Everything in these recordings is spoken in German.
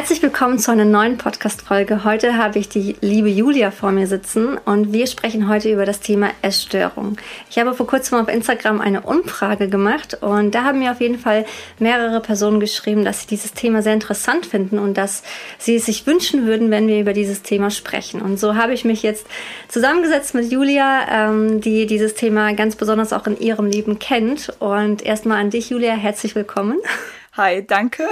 Herzlich willkommen zu einer neuen Podcast-Folge. Heute habe ich die liebe Julia vor mir sitzen und wir sprechen heute über das Thema Essstörung. Ich habe vor kurzem auf Instagram eine Umfrage gemacht und da haben mir auf jeden Fall mehrere Personen geschrieben, dass sie dieses Thema sehr interessant finden und dass sie es sich wünschen würden, wenn wir über dieses Thema sprechen. Und so habe ich mich jetzt zusammengesetzt mit Julia, ähm, die dieses Thema ganz besonders auch in ihrem Leben kennt. Und erstmal an dich, Julia, herzlich willkommen. Hi, danke.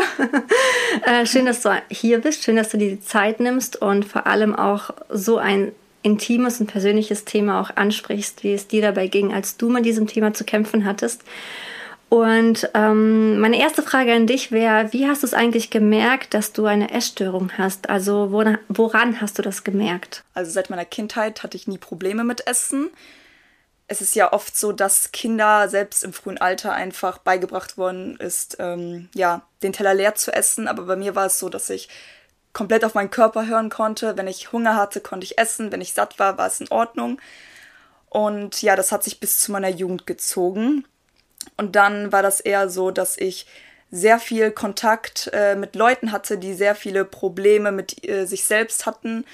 äh, schön, dass du hier bist, schön, dass du dir die Zeit nimmst und vor allem auch so ein intimes und persönliches Thema auch ansprichst, wie es dir dabei ging, als du mit diesem Thema zu kämpfen hattest. Und ähm, meine erste Frage an dich wäre, wie hast du es eigentlich gemerkt, dass du eine Essstörung hast? Also woran, woran hast du das gemerkt? Also seit meiner Kindheit hatte ich nie Probleme mit Essen es ist ja oft so, dass Kinder selbst im frühen Alter einfach beigebracht worden ist, ähm, ja, den Teller leer zu essen. Aber bei mir war es so, dass ich komplett auf meinen Körper hören konnte. Wenn ich Hunger hatte, konnte ich essen. Wenn ich satt war, war es in Ordnung. Und ja, das hat sich bis zu meiner Jugend gezogen. Und dann war das eher so, dass ich sehr viel Kontakt äh, mit Leuten hatte, die sehr viele Probleme mit äh, sich selbst hatten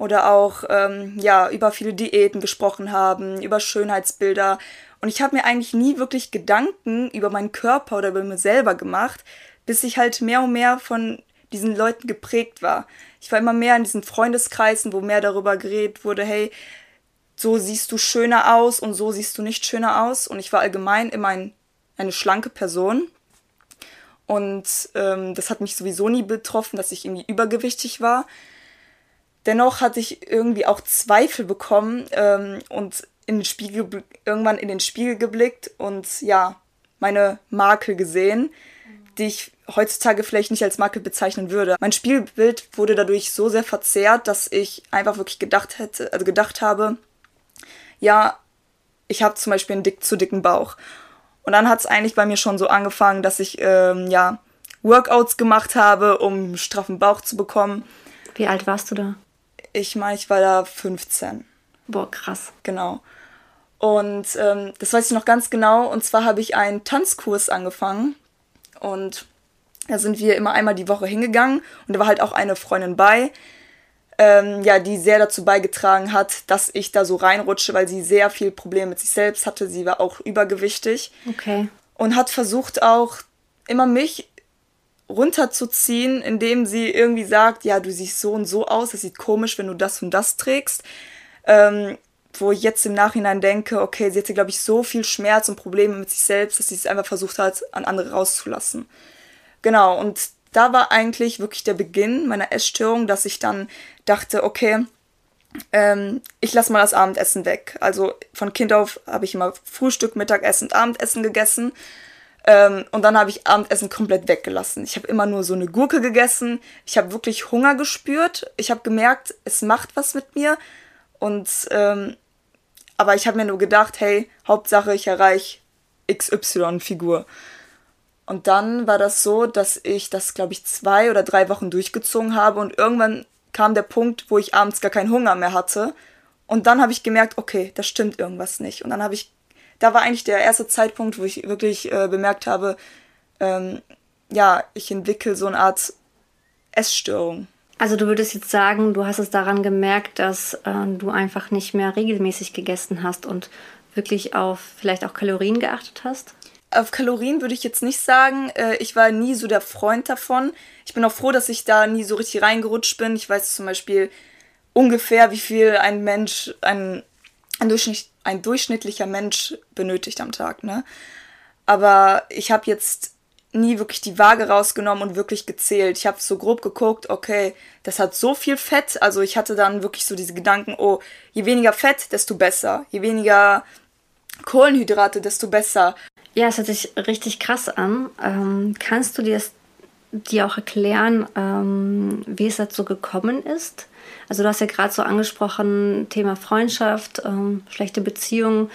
oder auch ähm, ja über viele Diäten gesprochen haben, über Schönheitsbilder. Und ich habe mir eigentlich nie wirklich Gedanken über meinen Körper oder über mir selber gemacht, bis ich halt mehr und mehr von diesen Leuten geprägt war. Ich war immer mehr in diesen Freundeskreisen, wo mehr darüber geredet wurde, hey, so siehst du schöner aus und so siehst du nicht schöner aus. Und ich war allgemein immer ein, eine schlanke Person. Und ähm, das hat mich sowieso nie betroffen, dass ich irgendwie übergewichtig war. Dennoch hatte ich irgendwie auch Zweifel bekommen ähm, und in den Spiegel, irgendwann in den Spiegel geblickt und ja, meine Makel gesehen, die ich heutzutage vielleicht nicht als Makel bezeichnen würde. Mein Spiegelbild wurde dadurch so sehr verzerrt, dass ich einfach wirklich gedacht hätte, also gedacht habe, ja, ich habe zum Beispiel einen dick zu dicken Bauch. Und dann hat es eigentlich bei mir schon so angefangen, dass ich ähm, ja Workouts gemacht habe, um einen straffen Bauch zu bekommen. Wie alt warst du da? Ich meine, ich war da 15. Boah, krass. Genau. Und ähm, das weiß ich noch ganz genau. Und zwar habe ich einen Tanzkurs angefangen. Und da sind wir immer einmal die Woche hingegangen. Und da war halt auch eine Freundin bei, ähm, ja, die sehr dazu beigetragen hat, dass ich da so reinrutsche, weil sie sehr viel Probleme mit sich selbst hatte. Sie war auch übergewichtig. Okay. Und hat versucht auch immer mich runterzuziehen, indem sie irgendwie sagt, ja, du siehst so und so aus, es sieht komisch, wenn du das und das trägst. Ähm, wo ich jetzt im Nachhinein denke, okay, sie hatte, glaube ich, so viel Schmerz und Probleme mit sich selbst, dass sie es einfach versucht hat, an andere rauszulassen. Genau, und da war eigentlich wirklich der Beginn meiner Essstörung, dass ich dann dachte, okay, ähm, ich lasse mal das Abendessen weg. Also von Kind auf habe ich immer Frühstück, Mittagessen und Abendessen gegessen. Ähm, und dann habe ich Abendessen komplett weggelassen. Ich habe immer nur so eine Gurke gegessen. Ich habe wirklich Hunger gespürt. Ich habe gemerkt, es macht was mit mir. Und ähm, aber ich habe mir nur gedacht, hey, Hauptsache ich erreiche XY-Figur. Und dann war das so, dass ich das, glaube ich, zwei oder drei Wochen durchgezogen habe und irgendwann kam der Punkt, wo ich abends gar keinen Hunger mehr hatte. Und dann habe ich gemerkt, okay, da stimmt irgendwas nicht. Und dann habe ich da war eigentlich der erste Zeitpunkt, wo ich wirklich äh, bemerkt habe, ähm, ja, ich entwickle so eine Art Essstörung. Also du würdest jetzt sagen, du hast es daran gemerkt, dass äh, du einfach nicht mehr regelmäßig gegessen hast und wirklich auf vielleicht auch Kalorien geachtet hast? Auf Kalorien würde ich jetzt nicht sagen. Äh, ich war nie so der Freund davon. Ich bin auch froh, dass ich da nie so richtig reingerutscht bin. Ich weiß zum Beispiel ungefähr, wie viel ein Mensch, ein, ein Durchschnitt, ein durchschnittlicher Mensch benötigt am Tag, ne? Aber ich habe jetzt nie wirklich die Waage rausgenommen und wirklich gezählt. Ich habe so grob geguckt, okay, das hat so viel Fett. Also ich hatte dann wirklich so diese Gedanken, oh, je weniger Fett, desto besser. Je weniger Kohlenhydrate, desto besser. Ja, es hört sich richtig krass an. Ähm, kannst du dir dir auch erklären, ähm, wie es dazu gekommen ist? Also du hast ja gerade so angesprochen, Thema Freundschaft, ähm, schlechte Beziehungen,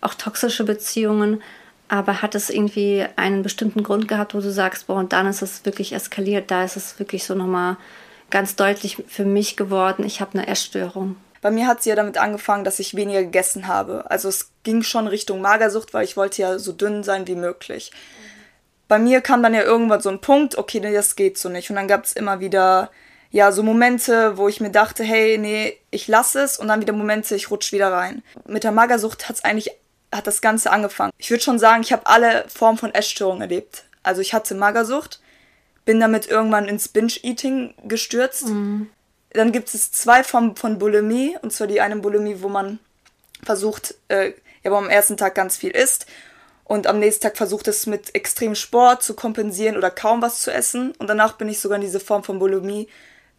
auch toxische Beziehungen. Aber hat es irgendwie einen bestimmten Grund gehabt, wo du sagst, boah, und dann ist es wirklich eskaliert, da ist es wirklich so nochmal ganz deutlich für mich geworden, ich habe eine Essstörung. Bei mir hat es ja damit angefangen, dass ich weniger gegessen habe. Also es ging schon Richtung Magersucht, weil ich wollte ja so dünn sein wie möglich. bei mir kam dann ja irgendwann so ein Punkt, okay, das geht so nicht. Und dann gab es immer wieder, ja, so Momente, wo ich mir dachte, hey, nee, ich lasse es. Und dann wieder Momente, ich rutsch wieder rein. Mit der Magersucht hat es eigentlich, hat das Ganze angefangen. Ich würde schon sagen, ich habe alle Formen von Essstörungen erlebt. Also ich hatte Magersucht, bin damit irgendwann ins Binge-Eating gestürzt. Mhm. Dann gibt es zwei Formen von Bulimie. Und zwar die eine Bulimie, wo man versucht, äh, ja, aber am ersten Tag ganz viel isst und am nächsten Tag versucht es mit extremem Sport zu kompensieren oder kaum was zu essen. Und danach bin ich sogar in diese Form von Bulimie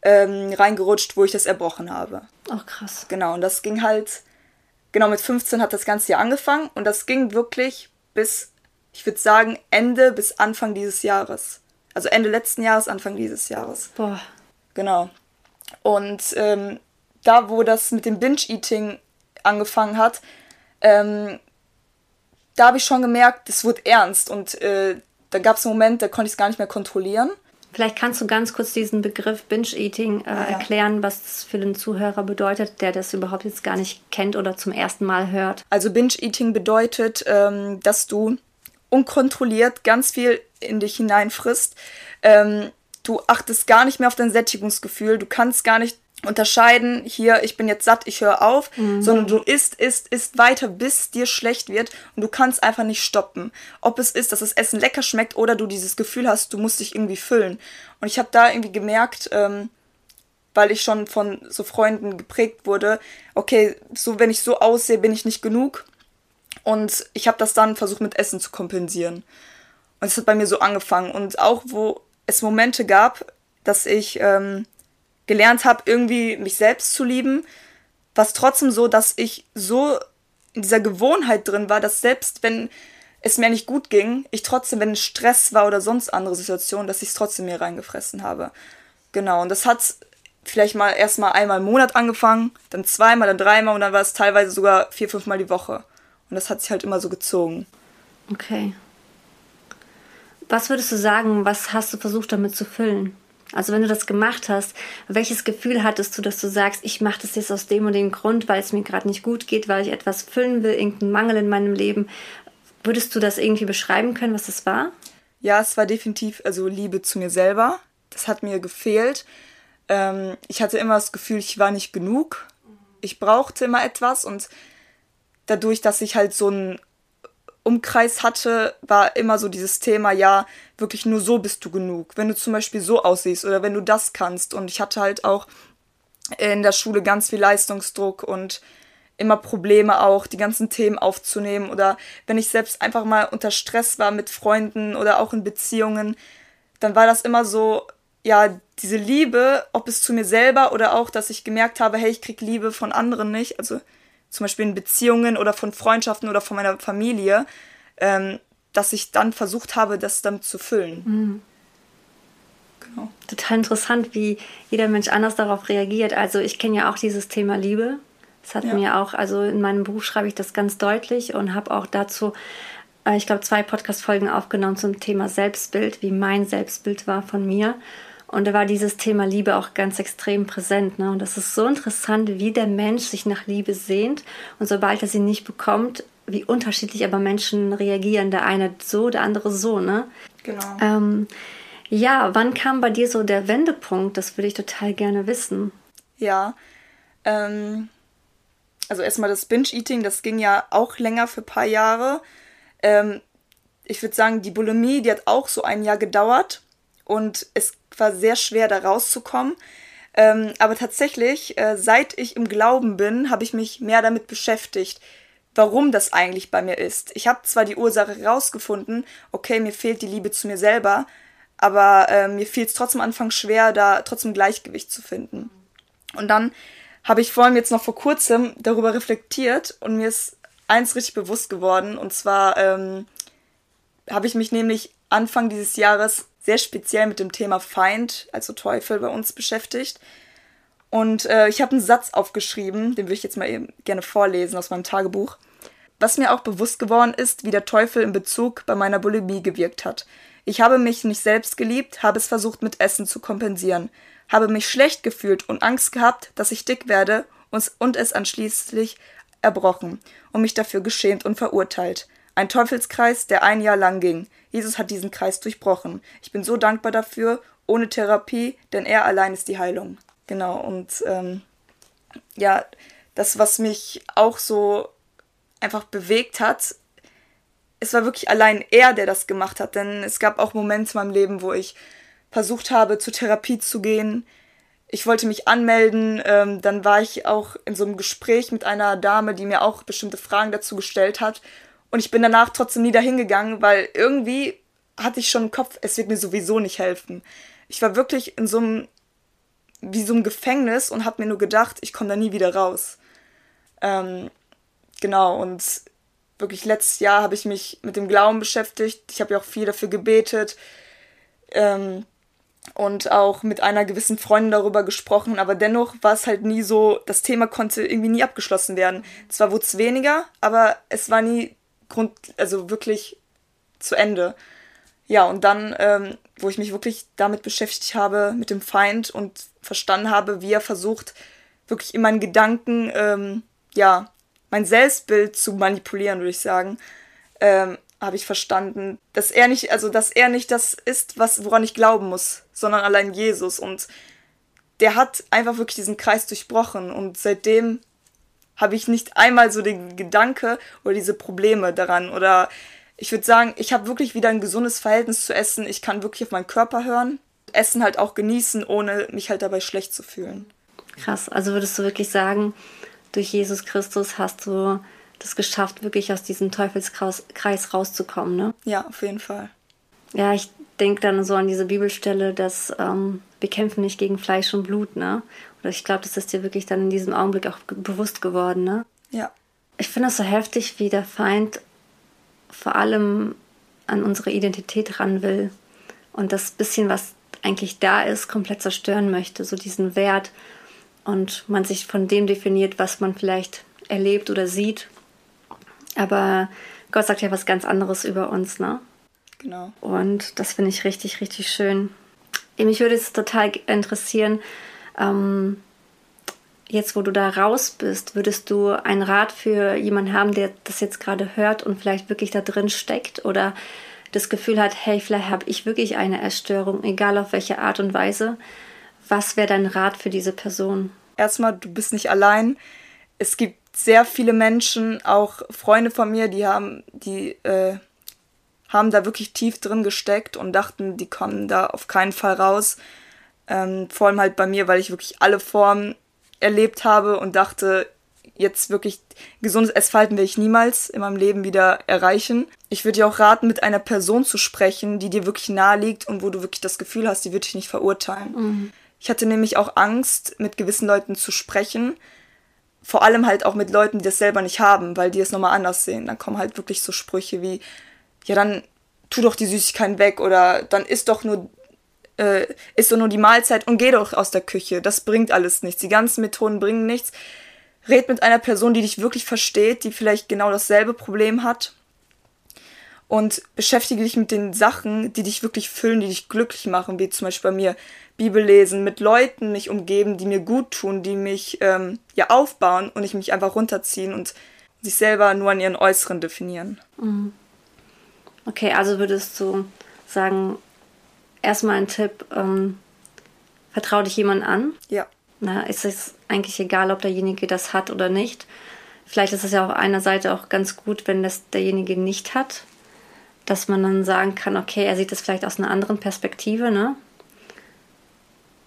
ähm, reingerutscht, wo ich das erbrochen habe. Ach, krass. Genau, und das ging halt, genau mit 15 hat das ganze Jahr angefangen und das ging wirklich bis, ich würde sagen, Ende bis Anfang dieses Jahres. Also Ende letzten Jahres, Anfang dieses Jahres. Boah. Genau. Und ähm, da, wo das mit dem Binge-Eating angefangen hat, ähm, da habe ich schon gemerkt, es wird ernst. Und äh, da gab es einen Moment, da konnte ich es gar nicht mehr kontrollieren. Vielleicht kannst du ganz kurz diesen Begriff Binge-Eating äh, ja. erklären, was das für den Zuhörer bedeutet, der das überhaupt jetzt gar nicht kennt oder zum ersten Mal hört. Also Binge-Eating bedeutet, ähm, dass du unkontrolliert ganz viel in dich hineinfrisst. Ähm, du achtest gar nicht mehr auf dein Sättigungsgefühl, du kannst gar nicht unterscheiden, hier, ich bin jetzt satt, ich höre auf, mhm. sondern du isst, isst, isst weiter, bis dir schlecht wird und du kannst einfach nicht stoppen. Ob es ist, dass das Essen lecker schmeckt oder du dieses Gefühl hast, du musst dich irgendwie füllen. Und ich habe da irgendwie gemerkt, ähm, weil ich schon von so Freunden geprägt wurde, okay, so wenn ich so aussehe, bin ich nicht genug. Und ich habe das dann versucht mit Essen zu kompensieren. Und es hat bei mir so angefangen. Und auch wo es Momente gab, dass ich ähm, gelernt habe, irgendwie mich selbst zu lieben, was trotzdem so, dass ich so in dieser Gewohnheit drin war, dass selbst wenn es mir nicht gut ging, ich trotzdem, wenn Stress war oder sonst andere Situationen, dass ich es trotzdem mir reingefressen habe. Genau, und das hat vielleicht mal erstmal einmal im Monat angefangen, dann zweimal, dann dreimal und dann war es teilweise sogar vier, fünfmal die Woche. Und das hat sich halt immer so gezogen. Okay. Was würdest du sagen, was hast du versucht damit zu füllen? Also wenn du das gemacht hast, welches Gefühl hattest du, dass du sagst, ich mache das jetzt aus dem und dem Grund, weil es mir gerade nicht gut geht, weil ich etwas füllen will, irgendeinen Mangel in meinem Leben. Würdest du das irgendwie beschreiben können, was das war? Ja, es war definitiv also Liebe zu mir selber. Das hat mir gefehlt. Ähm, ich hatte immer das Gefühl, ich war nicht genug. Ich brauchte immer etwas und dadurch, dass ich halt so ein Umkreis hatte, war immer so dieses Thema, ja, wirklich nur so bist du genug. Wenn du zum Beispiel so aussiehst oder wenn du das kannst. Und ich hatte halt auch in der Schule ganz viel Leistungsdruck und immer Probleme auch, die ganzen Themen aufzunehmen. Oder wenn ich selbst einfach mal unter Stress war mit Freunden oder auch in Beziehungen, dann war das immer so, ja, diese Liebe, ob es zu mir selber oder auch, dass ich gemerkt habe, hey, ich krieg Liebe von anderen nicht. Also zum Beispiel in Beziehungen oder von Freundschaften oder von meiner Familie, ähm, dass ich dann versucht habe, das damit zu füllen. Mhm. Genau. Total interessant, wie jeder Mensch anders darauf reagiert. Also ich kenne ja auch dieses Thema Liebe. Das hat ja. mir auch, also in meinem Buch schreibe ich das ganz deutlich und habe auch dazu, äh, ich glaube, zwei Podcast-Folgen aufgenommen zum Thema Selbstbild, wie mein Selbstbild war von mir. Und da war dieses Thema Liebe auch ganz extrem präsent. Ne? Und das ist so interessant, wie der Mensch sich nach Liebe sehnt. Und sobald er sie nicht bekommt, wie unterschiedlich aber Menschen reagieren. Der eine so, der andere so. Ne? Genau. Ähm, ja, wann kam bei dir so der Wendepunkt? Das würde ich total gerne wissen. Ja. Ähm, also erstmal das Binge-Eating, das ging ja auch länger für ein paar Jahre. Ähm, ich würde sagen, die Bulimie, die hat auch so ein Jahr gedauert. Und es war sehr schwer, da rauszukommen. Ähm, aber tatsächlich, äh, seit ich im Glauben bin, habe ich mich mehr damit beschäftigt, warum das eigentlich bei mir ist. Ich habe zwar die Ursache herausgefunden, okay, mir fehlt die Liebe zu mir selber, aber äh, mir fiel es trotzdem am Anfang schwer, da trotzdem Gleichgewicht zu finden. Und dann habe ich vor allem jetzt noch vor kurzem darüber reflektiert und mir ist eins richtig bewusst geworden. Und zwar ähm, habe ich mich nämlich Anfang dieses Jahres sehr speziell mit dem Thema Feind, also Teufel, bei uns beschäftigt. Und äh, ich habe einen Satz aufgeschrieben, den würde ich jetzt mal eben gerne vorlesen aus meinem Tagebuch. Was mir auch bewusst geworden ist, wie der Teufel in Bezug bei meiner Bulimie gewirkt hat. Ich habe mich nicht selbst geliebt, habe es versucht mit Essen zu kompensieren, habe mich schlecht gefühlt und Angst gehabt, dass ich dick werde und, und es anschließend erbrochen und mich dafür geschämt und verurteilt. Ein Teufelskreis, der ein Jahr lang ging. Jesus hat diesen Kreis durchbrochen. Ich bin so dankbar dafür, ohne Therapie, denn er allein ist die Heilung. Genau, und ähm, ja, das, was mich auch so einfach bewegt hat, es war wirklich allein er, der das gemacht hat, denn es gab auch Momente in meinem Leben, wo ich versucht habe, zur Therapie zu gehen. Ich wollte mich anmelden, ähm, dann war ich auch in so einem Gespräch mit einer Dame, die mir auch bestimmte Fragen dazu gestellt hat. Und ich bin danach trotzdem nie dahin gegangen, weil irgendwie hatte ich schon im Kopf, es wird mir sowieso nicht helfen. Ich war wirklich in so einem, wie so einem Gefängnis und habe mir nur gedacht, ich komme da nie wieder raus. Ähm, genau, und wirklich letztes Jahr habe ich mich mit dem Glauben beschäftigt. Ich habe ja auch viel dafür gebetet ähm, und auch mit einer gewissen Freundin darüber gesprochen, aber dennoch war es halt nie so, das Thema konnte irgendwie nie abgeschlossen werden. Zwar wurde es weniger, aber es war nie Grund, also wirklich zu Ende. Ja, und dann, ähm, wo ich mich wirklich damit beschäftigt habe, mit dem Feind und verstanden habe, wie er versucht, wirklich in meinen Gedanken, ähm, ja, mein Selbstbild zu manipulieren, würde ich sagen, ähm, habe ich verstanden, dass er nicht, also dass er nicht das ist, was woran ich glauben muss, sondern allein Jesus und der hat einfach wirklich diesen Kreis durchbrochen und seitdem habe ich nicht einmal so den Gedanke oder diese Probleme daran oder ich würde sagen, ich habe wirklich wieder ein gesundes Verhältnis zu Essen. Ich kann wirklich auf meinen Körper hören, Essen halt auch genießen, ohne mich halt dabei schlecht zu fühlen. Krass, also würdest du wirklich sagen, durch Jesus Christus hast du das geschafft, wirklich aus diesem Teufelskreis rauszukommen, ne? Ja, auf jeden Fall. Ja, ich denke dann so an diese Bibelstelle, dass ähm, wir kämpfen nicht gegen Fleisch und Blut, ne? Oder ich glaube, das ist dir wirklich dann in diesem Augenblick auch bewusst geworden, ne? Ja. Ich finde das so heftig, wie der Feind vor allem an unsere Identität ran will und das bisschen, was eigentlich da ist, komplett zerstören möchte, so diesen Wert und man sich von dem definiert, was man vielleicht erlebt oder sieht. Aber Gott sagt ja was ganz anderes über uns, ne? Genau. Und das finde ich richtig, richtig schön. Mich würde es total interessieren, ähm, jetzt wo du da raus bist, würdest du einen Rat für jemanden haben, der das jetzt gerade hört und vielleicht wirklich da drin steckt oder das Gefühl hat, hey, vielleicht habe ich wirklich eine Erstörung, egal auf welche Art und Weise. Was wäre dein Rat für diese Person? Erstmal, du bist nicht allein. Es gibt sehr viele Menschen, auch Freunde von mir, die haben, die äh, haben da wirklich tief drin gesteckt und dachten, die kommen da auf keinen Fall raus. Ähm, vor allem halt bei mir, weil ich wirklich alle Formen erlebt habe und dachte, jetzt wirklich gesundes Essverhalten werde ich niemals in meinem Leben wieder erreichen. Ich würde dir auch raten, mit einer Person zu sprechen, die dir wirklich nahe liegt und wo du wirklich das Gefühl hast, die wird dich nicht verurteilen. Mhm. Ich hatte nämlich auch Angst, mit gewissen Leuten zu sprechen. Vor allem halt auch mit Leuten, die das selber nicht haben, weil die es nochmal anders sehen. Dann kommen halt wirklich so Sprüche wie, ja, dann tu doch die Süßigkeiten weg oder dann isst doch nur äh, isst doch nur die Mahlzeit und geh doch aus der Küche. Das bringt alles nichts. Die ganzen Methoden bringen nichts. Red mit einer Person, die dich wirklich versteht, die vielleicht genau dasselbe Problem hat. Und beschäftige dich mit den Sachen, die dich wirklich füllen, die dich glücklich machen, wie zum Beispiel bei mir Bibel lesen, mit Leuten mich umgeben, die mir gut tun, die mich ähm, ja aufbauen und nicht mich einfach runterziehen und sich selber nur an ihren Äußeren definieren. Mhm. Okay, also würdest du sagen, erstmal ein Tipp, ähm, vertrau dich jemand an. Ja. Na, ist es eigentlich egal, ob derjenige das hat oder nicht. Vielleicht ist es ja auf einer Seite auch ganz gut, wenn das derjenige nicht hat, dass man dann sagen kann, okay, er sieht das vielleicht aus einer anderen Perspektive, ne?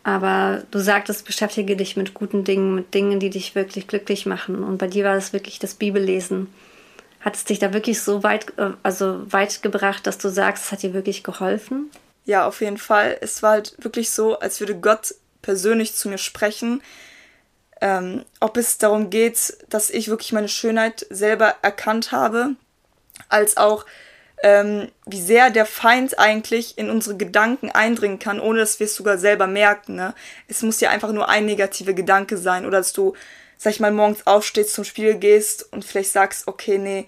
Aber du sagtest, beschäftige dich mit guten Dingen, mit Dingen, die dich wirklich glücklich machen. Und bei dir war es wirklich das Bibellesen. Hat es dich da wirklich so weit, äh, also weit gebracht, dass du sagst, es hat dir wirklich geholfen? Ja, auf jeden Fall. Es war halt wirklich so, als würde Gott persönlich zu mir sprechen. Ähm, ob es darum geht, dass ich wirklich meine Schönheit selber erkannt habe, als auch ähm, wie sehr der Feind eigentlich in unsere Gedanken eindringen kann, ohne dass wir es sogar selber merken. Ne? Es muss ja einfach nur ein negativer Gedanke sein oder dass du, sag ich mal, morgens aufstehst, zum Spiel gehst und vielleicht sagst, okay, nee,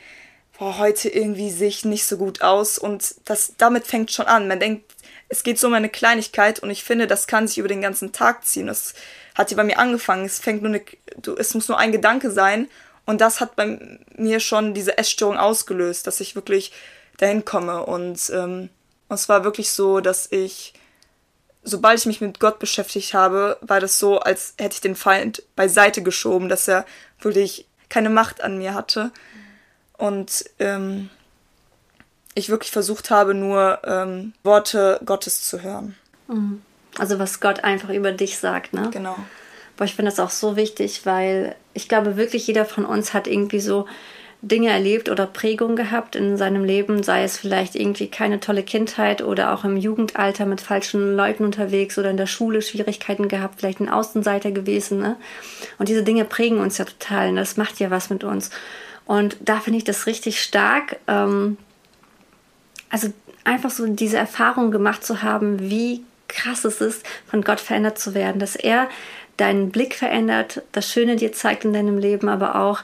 boah, heute irgendwie sehe ich nicht so gut aus und das damit fängt schon an. Man denkt es geht so um eine Kleinigkeit und ich finde, das kann sich über den ganzen Tag ziehen. Das hat hier bei mir angefangen. Es fängt nur eine, du, es muss nur ein Gedanke sein Und das hat bei mir schon diese Essstörung ausgelöst, dass ich wirklich dahin komme. Und ähm, es war wirklich so, dass ich, sobald ich mich mit Gott beschäftigt habe, war das so, als hätte ich den Feind beiseite geschoben, dass er wirklich keine Macht an mir hatte. Und ähm, ich wirklich versucht habe, nur ähm, Worte Gottes zu hören. Mhm. Also was Gott einfach über dich sagt, ne? Genau. Boah, ich finde das auch so wichtig, weil ich glaube wirklich jeder von uns hat irgendwie so Dinge erlebt oder Prägungen gehabt in seinem Leben, sei es vielleicht irgendwie keine tolle Kindheit oder auch im Jugendalter mit falschen Leuten unterwegs oder in der Schule Schwierigkeiten gehabt, vielleicht ein Außenseiter gewesen. Ne? Und diese Dinge prägen uns ja total. Ne? Das macht ja was mit uns. Und da finde ich das richtig stark. Ähm, also einfach so diese Erfahrung gemacht zu haben, wie krass es ist, von Gott verändert zu werden, dass er deinen Blick verändert, das Schöne dir zeigt in deinem Leben, aber auch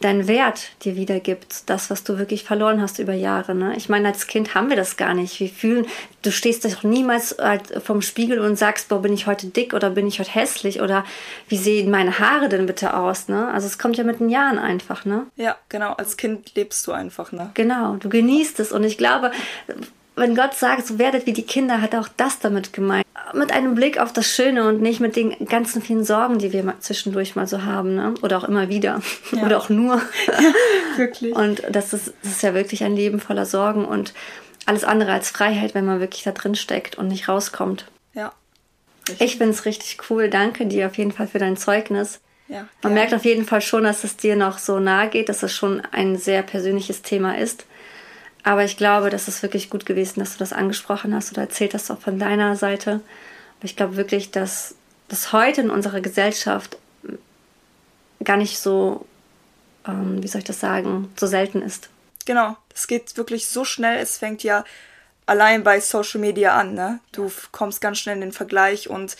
deinen Wert dir wiedergibt, das, was du wirklich verloren hast über Jahre. Ne? Ich meine, als Kind haben wir das gar nicht. Wir fühlen, du stehst doch niemals halt vom Spiegel und sagst, boah, bin ich heute dick oder bin ich heute hässlich oder wie sehen meine Haare denn bitte aus? Ne? Also es kommt ja mit den Jahren einfach. Ne? Ja, genau. Als Kind lebst du einfach. Ne? Genau, du genießt es und ich glaube, wenn Gott sagt, so werdet wie die Kinder, hat er auch das damit gemeint. Mit einem Blick auf das Schöne und nicht mit den ganzen vielen Sorgen, die wir zwischendurch mal so haben, ne? Oder auch immer wieder. Ja. Oder auch nur. Ja, wirklich. Und das ist, das ist ja wirklich ein Leben voller Sorgen und alles andere als Freiheit, wenn man wirklich da drin steckt und nicht rauskommt. Ja. Richtig. Ich finde es richtig cool. Danke dir auf jeden Fall für dein Zeugnis. Ja, man merkt auf jeden Fall schon, dass es dir noch so nahe geht, dass es schon ein sehr persönliches Thema ist. Aber ich glaube, das ist wirklich gut gewesen, dass du das angesprochen hast oder erzählt hast auch von deiner Seite. Aber ich glaube wirklich, dass das heute in unserer Gesellschaft gar nicht so, ähm, wie soll ich das sagen, so selten ist. Genau, es geht wirklich so schnell. Es fängt ja allein bei Social Media an. Ne? Du kommst ganz schnell in den Vergleich und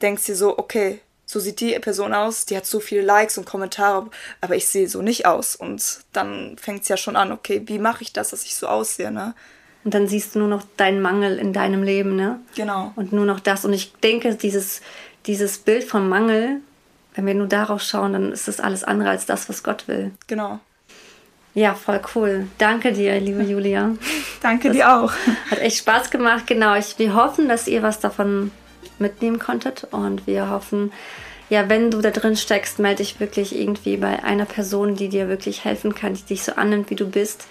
denkst dir so, okay, so sieht die Person aus, die hat so viele Likes und Kommentare, aber ich sehe so nicht aus. Und dann fängt es ja schon an, okay, wie mache ich das, dass ich so aussehe, ne? Und dann siehst du nur noch deinen Mangel in deinem Leben, ne? Genau. Und nur noch das. Und ich denke, dieses, dieses Bild vom Mangel, wenn wir nur darauf schauen, dann ist das alles andere als das, was Gott will. Genau. Ja, voll cool. Danke dir, liebe Julia. Danke das dir auch. Hat echt Spaß gemacht. Genau, ich, wir hoffen, dass ihr was davon mitnehmen konntet. Und wir hoffen, ja, wenn du da drin steckst, melde dich wirklich irgendwie bei einer Person, die dir wirklich helfen kann, die dich so annimmt, wie du bist.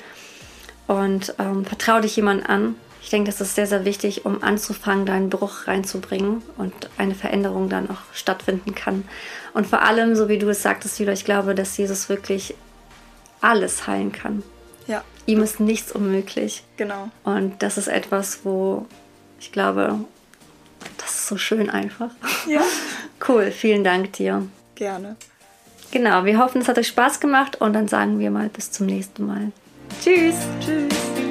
Und ähm, vertraue dich jemand an. Ich denke, das ist sehr, sehr wichtig, um anzufangen, deinen Bruch reinzubringen und eine Veränderung dann auch stattfinden kann. Und vor allem, so wie du es sagtest, Julia, ich glaube, dass Jesus wirklich alles heilen kann. Ja. Ihm ist nichts unmöglich. Genau. Und das ist etwas, wo ich glaube, das ist so schön einfach. Ja. Cool, vielen Dank dir. Gerne. Genau, wir hoffen, es hat euch Spaß gemacht und dann sagen wir mal bis zum nächsten Mal. Tschüss. Tschüss.